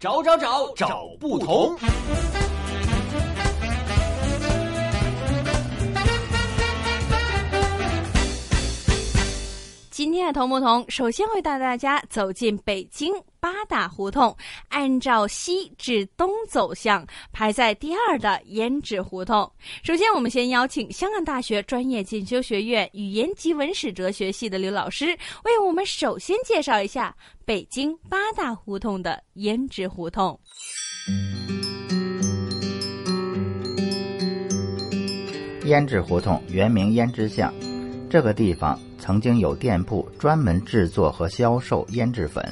找找找找不同。今天的同不同，首先会带大家走进北京八大胡同，按照西至东走向，排在第二的胭脂胡同。首先，我们先邀请香港大学专业进修学院语言及文史哲学系的刘老师，为我们首先介绍一下北京八大胡同的胭脂胡同。胭脂胡同原名胭脂巷，这个地方。曾经有店铺专门制作和销售胭脂粉，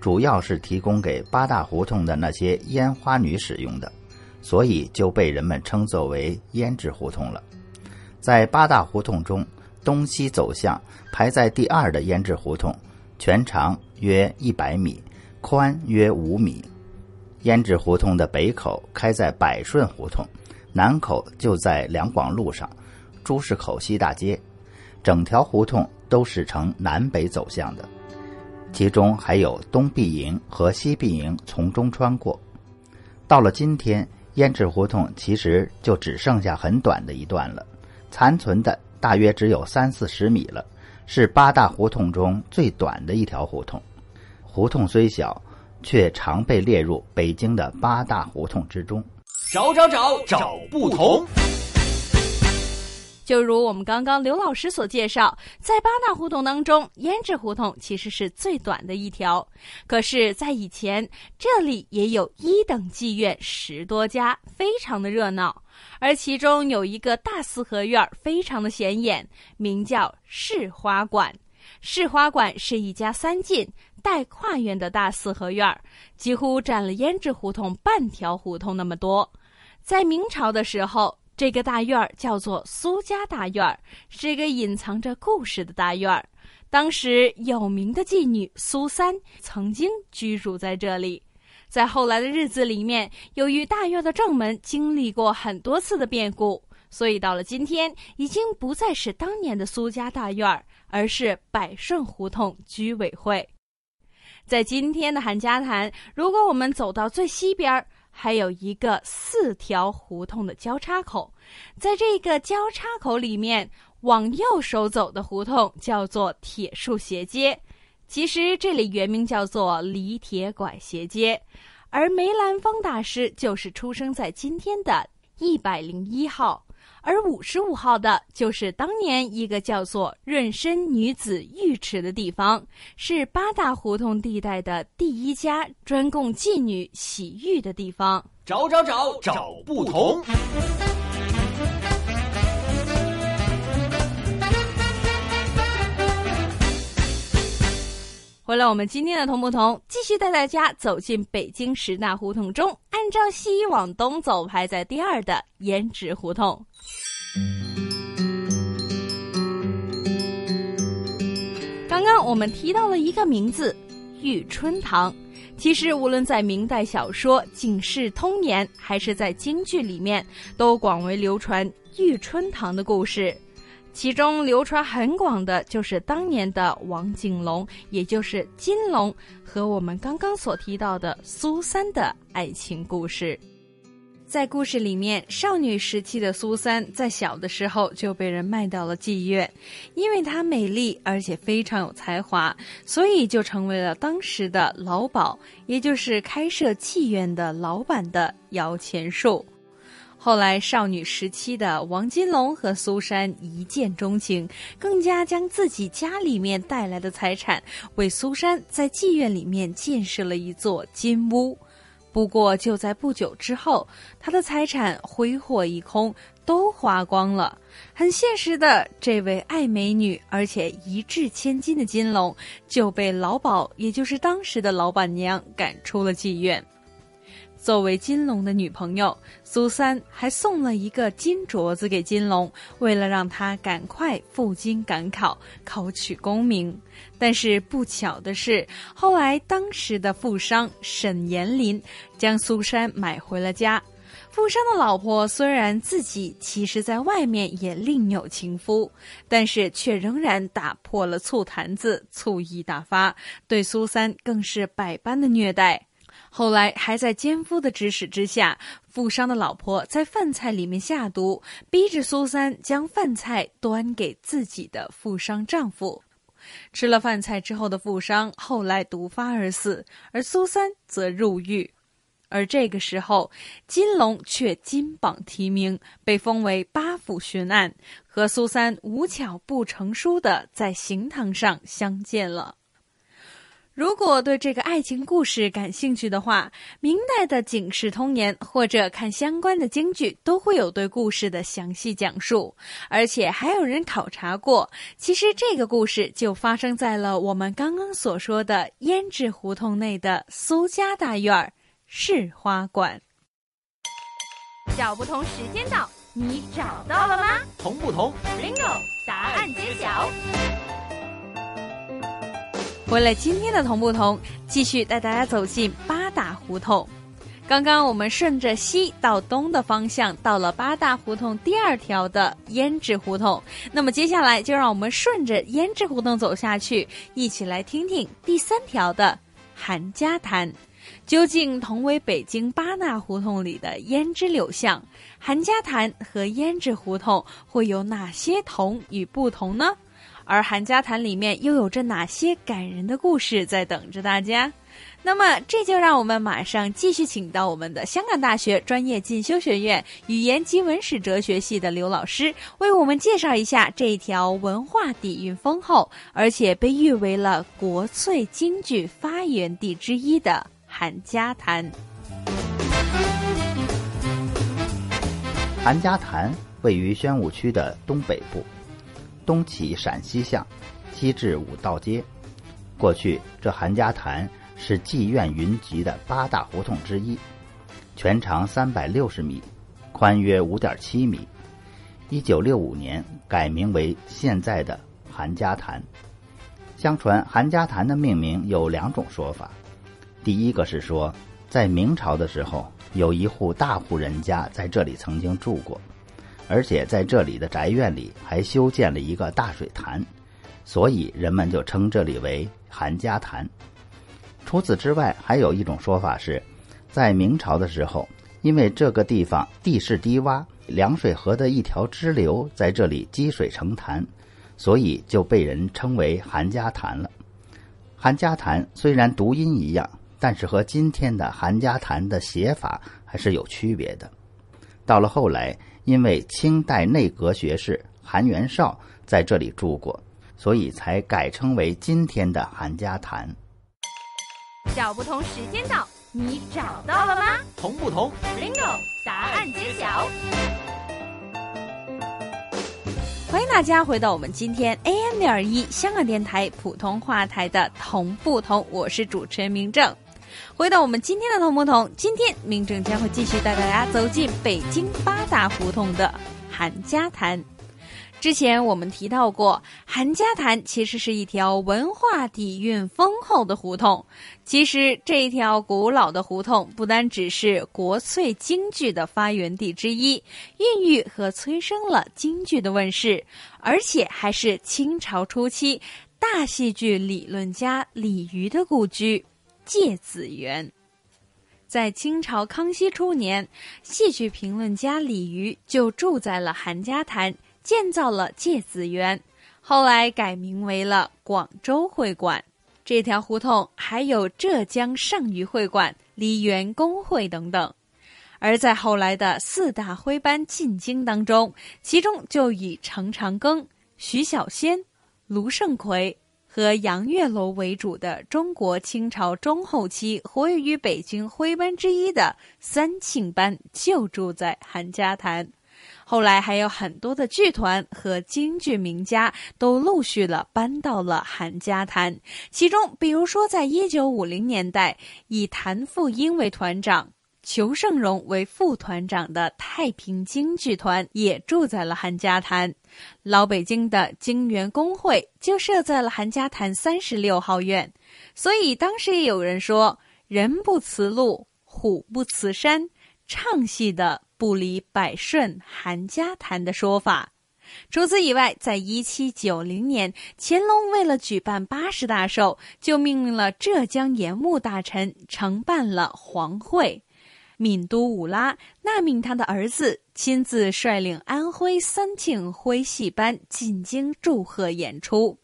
主要是提供给八大胡同的那些烟花女使用的，所以就被人们称作为胭脂胡同了。在八大胡同中，东西走向排在第二的胭脂胡同，全长约一百米，宽约五米。胭脂胡同的北口开在百顺胡同，南口就在两广路上，朱市口西大街。整条胡同都是呈南北走向的，其中还有东壁营和西壁营从中穿过。到了今天，胭脂胡同其实就只剩下很短的一段了，残存的大约只有三四十米了，是八大胡同中最短的一条胡同。胡同虽小，却常被列入北京的八大胡同之中。找找找找不同。就如我们刚刚刘老师所介绍，在八大胡同当中，胭脂胡同其实是最短的一条。可是，在以前，这里也有一等妓院十多家，非常的热闹。而其中有一个大四合院，非常的显眼，名叫市花馆。市花馆是一家三进带跨院的大四合院，几乎占了胭脂胡同半条胡同那么多。在明朝的时候。这个大院儿叫做苏家大院儿，是一个隐藏着故事的大院儿。当时有名的妓女苏三曾经居住在这里。在后来的日子里面，由于大院的正门经历过很多次的变故，所以到了今天，已经不再是当年的苏家大院儿，而是百顺胡同居委会。在今天的韩家潭，如果我们走到最西边儿。还有一个四条胡同的交叉口，在这个交叉口里面，往右手走的胡同叫做铁树斜街，其实这里原名叫做李铁拐斜街，而梅兰芳大师就是出生在今天的一百零一号。而五十五号的就是当年一个叫做润身女子浴池的地方，是八大胡同地带的第一家专供妓女洗浴的地方。找找找找不同。回来，我们今天的同不同继续带大家走进北京十大胡同中，按照西往东走，排在第二的胭脂胡同。刚刚我们提到了一个名字——玉春堂。其实，无论在明代小说《警世通言》，还是在京剧里面，都广为流传玉春堂的故事。其中流传很广的就是当年的王景龙，也就是金龙，和我们刚刚所提到的苏三的爱情故事。在故事里面，少女时期的苏三在小的时候就被人卖到了妓院，因为她美丽而且非常有才华，所以就成为了当时的老鸨，也就是开设妓院的老板的摇钱树。后来，少女时期的王金龙和苏珊一见钟情，更加将自己家里面带来的财产为苏珊在妓院里面建设了一座金屋。不过，就在不久之后，他的财产挥霍一空，都花光了。很现实的，这位爱美女而且一掷千金的金龙就被老鸨，也就是当时的老板娘赶出了妓院。作为金龙的女朋友，苏三还送了一个金镯子给金龙，为了让他赶快赴京赶考，考取功名。但是不巧的是，后来当时的富商沈延林将苏珊买回了家。富商的老婆虽然自己其实在外面也另有情夫，但是却仍然打破了醋坛子，醋意大发，对苏三更是百般的虐待。后来还在奸夫的指使之下，富商的老婆在饭菜里面下毒，逼着苏三将饭菜端给自己的富商丈夫。吃了饭菜之后的富商后来毒发而死，而苏三则入狱。而这个时候，金龙却金榜题名，被封为八府巡案，和苏三无巧不成书的在刑堂上相见了。如果对这个爱情故事感兴趣的话，明代的《警世通言》或者看相关的京剧，都会有对故事的详细讲述。而且还有人考察过，其实这个故事就发生在了我们刚刚所说的胭脂胡同内的苏家大院儿市花馆。小不同时间到，你找到了吗同不同？？Bingo，答案揭晓。为了今天的同不同，继续带大家走进八大胡同。刚刚我们顺着西到东的方向，到了八大胡同第二条的胭脂胡同。那么接下来就让我们顺着胭脂胡同走下去，一起来听听第三条的韩家潭。究竟同为北京八大胡同里的胭脂柳巷，韩家潭和胭脂胡同会有哪些同与不同呢？而韩家潭里面又有着哪些感人的故事在等着大家？那么，这就让我们马上继续请到我们的香港大学专业进修学院语言及文史哲学系的刘老师，为我们介绍一下这一条文化底蕴丰厚，而且被誉为了国粹京剧发源地之一的韩家潭。韩家潭位于宣武区的东北部，东起陕西巷，西至五道街。过去，这韩家潭是妓院云集的八大胡同之一，全长三百六十米，宽约五点七米。一九六五年改名为现在的韩家潭。相传韩家潭的命名有两种说法，第一个是说，在明朝的时候，有一户大户人家在这里曾经住过，而且在这里的宅院里还修建了一个大水潭，所以人们就称这里为韩家潭。除此之外，还有一种说法是，在明朝的时候，因为这个地方地势低洼，凉水河的一条支流在这里积水成潭，所以就被人称为韩家潭了。韩家潭虽然读音一样，但是和今天的韩家潭的写法还是有区别的。到了后来，因为清代内阁学士韩元绍在这里住过，所以才改称为今天的韩家潭。小不同时间到，你找到了吗同不同？？Bingo，答案揭晓。欢迎大家回到我们今天 AM 六二一香港电台普通话台的同不同，我是主持人明正。回到我们今天的同不同，今天明正将会继续带大家走进北京八大胡同的韩家潭。之前我们提到过，韩家潭其实是一条文化底蕴丰厚的胡同。其实这一条古老的胡同，不单只是国粹京剧的发源地之一，孕育和催生了京剧的问世，而且还是清朝初期大戏剧理论家李渔的故居——芥子园。在清朝康熙初年，戏剧评论家李渔就住在了韩家潭，建造了芥子园，后来改名为了广州会馆。这条胡同还有浙江上虞会馆、梨园公会等等。而在后来的四大徽班进京当中，其中就以程长庚、徐小仙、卢盛奎和杨月楼为主的中国清朝中后期活跃于北京徽班之一的三庆班就住在韩家潭。后来还有很多的剧团和京剧名家都陆续了搬到了韩家潭，其中比如说在一九五零年代，以谭富英为团长。裘盛戎为副团长的太平京剧团也住在了韩家潭，老北京的京园工会就设在了韩家潭三十六号院，所以当时也有人说“人不辞路，虎不辞山”，唱戏的不离百顺韩家潭的说法。除此以外，在一七九零年，乾隆为了举办八十大寿，就命令了浙江盐务大臣承办了黄会。闽都武拉那命他的儿子亲自率领安徽三庆徽戏班进京祝贺演出，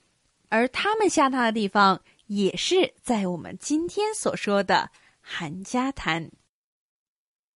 而他们下榻的地方也是在我们今天所说的韩家滩。